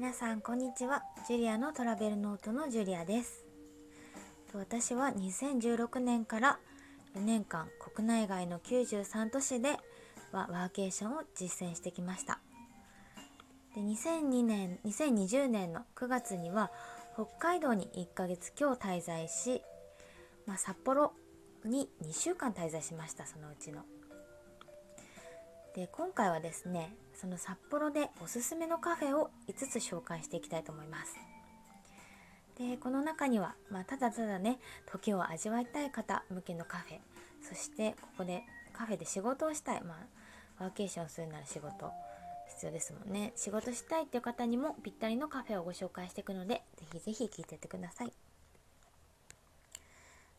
皆さんこんにちは。ジュリアのトラベルノートのジュリアです。私は2016年から4年間国内外の93都市ではワーケーションを実践してきました。で2002年2020年の9月には北海道に1ヶ月今日滞在し、まあ、札幌に2週間滞在しましたそのうちの。で今回はですねその札幌でおすすめのカフェを5つ紹介していきたいと思います。でこの中には、まあ、ただただね時を味わいたい方向けのカフェそしてここでカフェで仕事をしたい、まあ、ワーケーションするなら仕事必要ですもんね。仕事したいっていう方にもぴったりのカフェをご紹介していくのでぜひぜひ聞いてってください。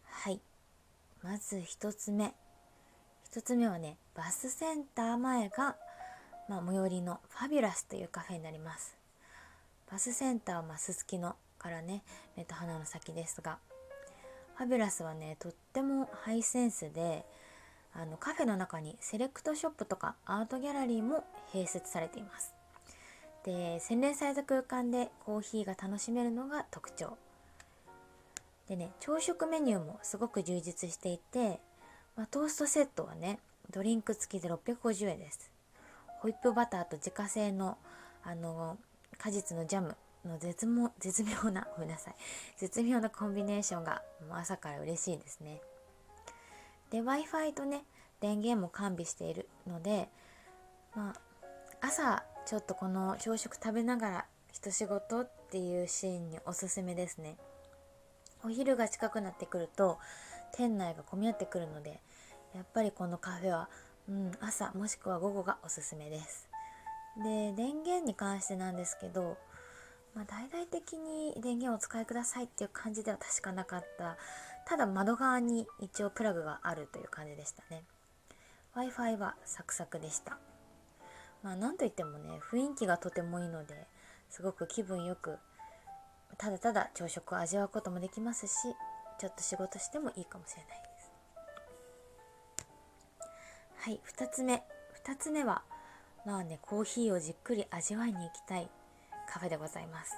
はい。まず1つ目。1つ目はねバスセンター前が、まあ、最寄りのファビュラスというカフェになります。バスセンターはすすきのからね目と鼻の先ですがファビュラスはねとってもハイセンスであのカフェの中にセレクトショップとかアートギャラリーも併設されています。で洗練された空間でコーヒーが楽しめるのが特徴。でね朝食メニューもすごく充実していて、トーストセットはねドリンク付きで650円です。ホイップバターと自家製のあの果実のジャムの絶も絶妙なごめんなさい。絶妙なコンビネーションがもう朝から嬉しいですね。で w i f i とね電源も完備しているので、まあ、朝ちょっとこの朝食食べながら一仕事っていうシーンにおすすめですね。お昼が近くなってくると店内が混み合ってくるのでやっぱりこのカフェは、うん、朝もしくは午後がおすすめです。で電源に関してなんですけど、まあ、大々的に電源をお使いくださいっていう感じでは確かなかった。ただ窓側に一応プラグがあるという感じでしたね。w i f i はサクサクでした。まあなんといってもね雰囲気がとてもいいのですごく気分よくただただ朝食を味わうこともできますしちょっと仕事してもいいかもしれない。ですはい2つ目。2つ目はまあねコーヒーをじっくり味わいに行きたい。カフェでございます。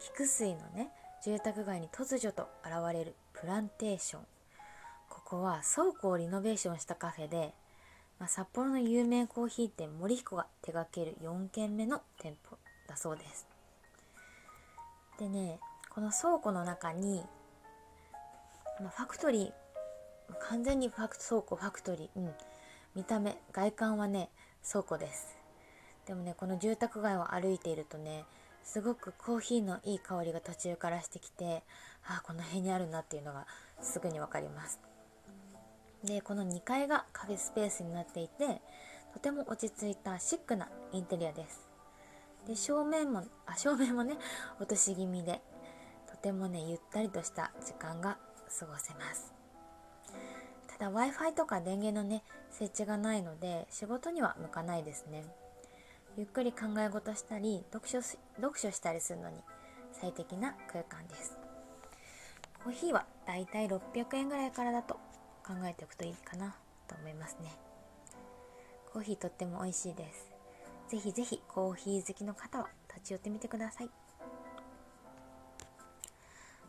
菊水のね住宅街に突如と現れるプランテーション。ここは倉庫をリノベーションしたカフェで、まあ、札幌の有名コーヒー店森彦が手掛ける4軒目の店舗だそうです。でねこの倉庫の中に、まあ、ファクトリー完全にファク倉庫ファクトリー、うん、見た目。外観はね倉庫です。でもねこの住宅街を歩いているとねすごくコーヒーのいい香りが途中からしてきてあこの辺にあるなっていうのがすぐに分かります。でこの2階がカフェスペースになっていてとても落ち着いたシックなインテリアです。で正面もあ正面もね落とし気味でとてもねゆったりとした時間が過ごせます。ただ w i f i とか電源のね設置がないので仕事には向かないですね。ゆっくり考え事したり読書読書したりするのに最適な空間です。コーヒーはだいたい600円ぐらいからだと考えておくといいかなと思いますね。コーヒーとっても美味しいです。ぜひぜひコーヒー好きの方は立ち寄ってみてください。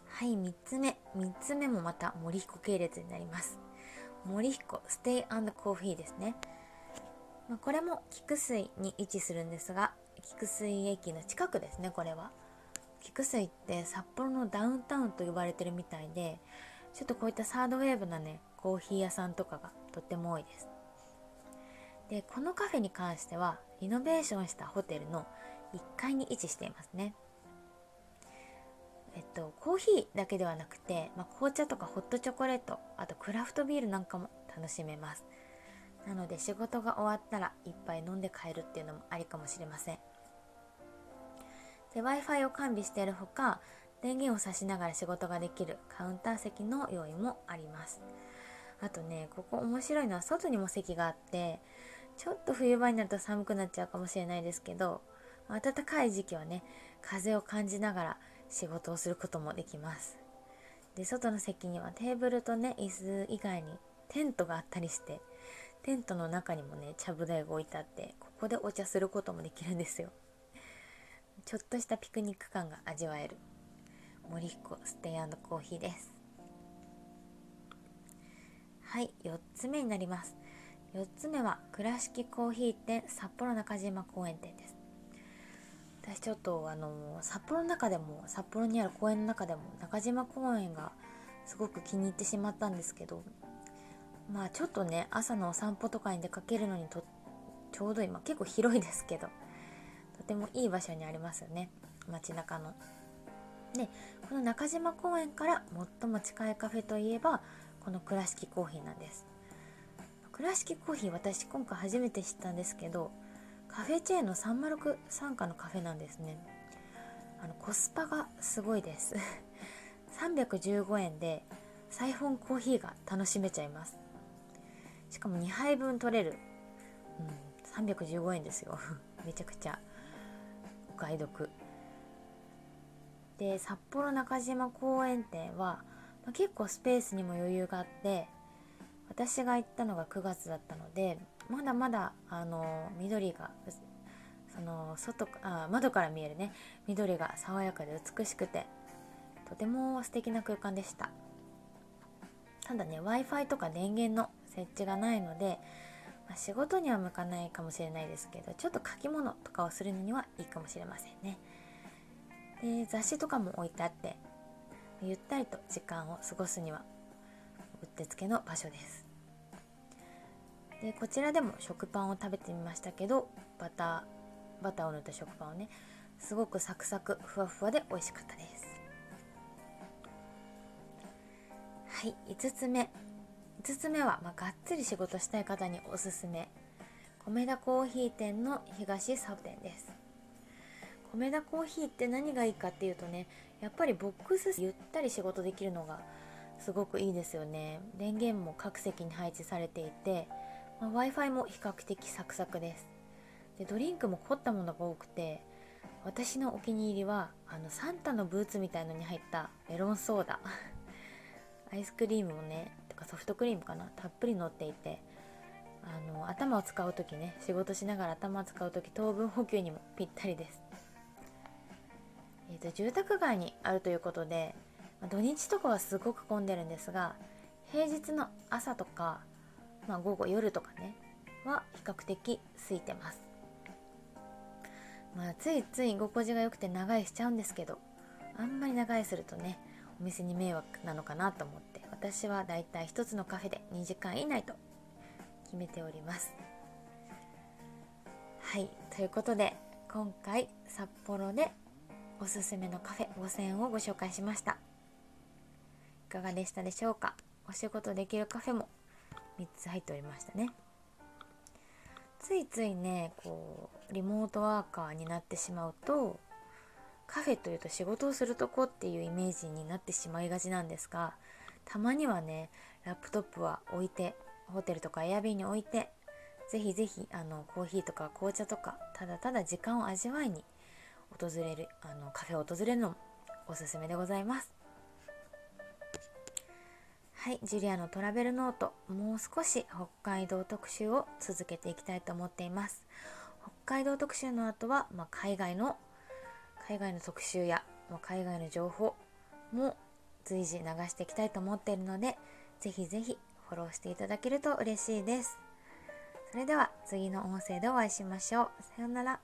はい3つ目。3つ目もまた森彦系列になります。森彦ステイコーヒーですね。まあ、これも菊水に位置するんですが菊水駅の近くですねこれは。菊水って札幌のダウンタウンと呼ばれてるみたいでちょっとこういったサードウェーブなねコーヒー屋さんとかがとっても多いです。でこのカフェに関してはリノベーションしたホテルの1階に位置していますね。えっとコーヒーだけではなくて、まあ、紅茶とかホットチョコレートあとクラフトビールなんかも楽しめます。なので仕事が終わったら一杯飲んで帰るっていうのもありかもしれません。で w i f i を完備しているほか電源を差しながら仕事ができるカウンター席の用意もあります。あとねここ面白いのは外にも席があってちょっと冬場になると寒くなっちゃうかもしれないですけど暖かい時期はね風を感じながら仕事をすることもできます。で外の席にはテーブルとね椅子以外にテントがあったりしてテントの中にもねちゃぶ台が置いてあってここでお茶することもできるんですよ。ちょっとしたピクニック感が味わえる。森彦ステイコーヒーです。はい4つ目になります。4つ目は倉敷コーヒー店札幌中島公園店です。私ちょっとあの札幌の中でも札幌にある公園の中でも中島公園がすごく気に入ってしまったんですけどまあちょっとね朝のお散歩とかに出かけるのにとちょうど今結構広いですけどとてもいい場所にありますよね街中の。でこの中島公園から最も近いカフェといえばこの倉敷コーヒーなんです倉敷コーヒー私今回初めて知ったんですけどカフェチェーンの306傘下のカフェなんですね。あのコスパがすごいです。315円でサイフォンコーヒーが楽しめちゃいます。しかも2杯分取れる、うん、315円ですよ。めちゃくちゃお買い得。で札幌中島公園店は、まあ、結構スペースにも余裕があって私が行ったのが9月だったのでまだまだあの緑がその外あ窓から見えるね。緑が爽やかで美しくてとても素敵な空間でした。ただね w i f i とか電源の設置がないので、まあ、仕事には向かないかもしれないですけどちょっと書き物とかをするのにはいいかもしれませんね。で雑誌とかも置いてあってゆったりと時間を過ごすにはうってつけの場所です。でこちらでも食パンを食べてみましたけどバターバターを塗った食パンをねすごくサクサクふわふわで美味しかったです。はい5つ目。5つ目は、まあ、がっつり仕事したい方におすすめ。米田コーヒー店の東サブ店です。米田コーヒーって何がいいかっていうとねやっぱりボックスゆったり仕事できるのがすごくいいですよね。電源も各席に配置されていて、まあ、w i f i も比較的サクサクです。でドリンクも凝ったものが多くて私のお気に入りはあのサンタのブーツみたいのに入ったメロンソーダ。アイスクリームもねとかソフトクリームかなたっぷり乗っていてあの頭を使う時ね仕事しながら頭を使う時糖分補給にもぴったりです。えーと、住宅街にあるということで、土日とかはすごく混んでるんですが平日の朝とか、まあ、午後夜とかねは比較的空いてます、まあ、ついつい居心地が良くて長居しちゃうんですけどあんまり長居するとねお店に迷惑なのかなと思って私はだいたい1つのカフェで2時間以内と決めております。はいということで今回札幌でおすすめのカフェ5選をご紹介しました。いかがでしたでしょうか？お仕事できるカフェも3つ入っておりましたね。ついついねこうリモートワーカーになってしまうとカフェというと仕事をするとこっていうイメージになってしまいがちなんですがたまにはねラップトップは置いてホテルとかエアビーに置いてぜひぜひあのコーヒーとか紅茶とかただただ時間を味わいに訪れるあのカフェを訪れるのもおすすめでございます。はいジュリアのトラベルノートもう少し北海道特集を続けていきたいと思っています。北海道特集の後は、まあ、海外の海外の特集や、まあ、海外の情報も随時流していきたいと思っているのでぜひぜひフォローしていただけると嬉しいです。それでは次の音声でお会いしましょう。さようなら。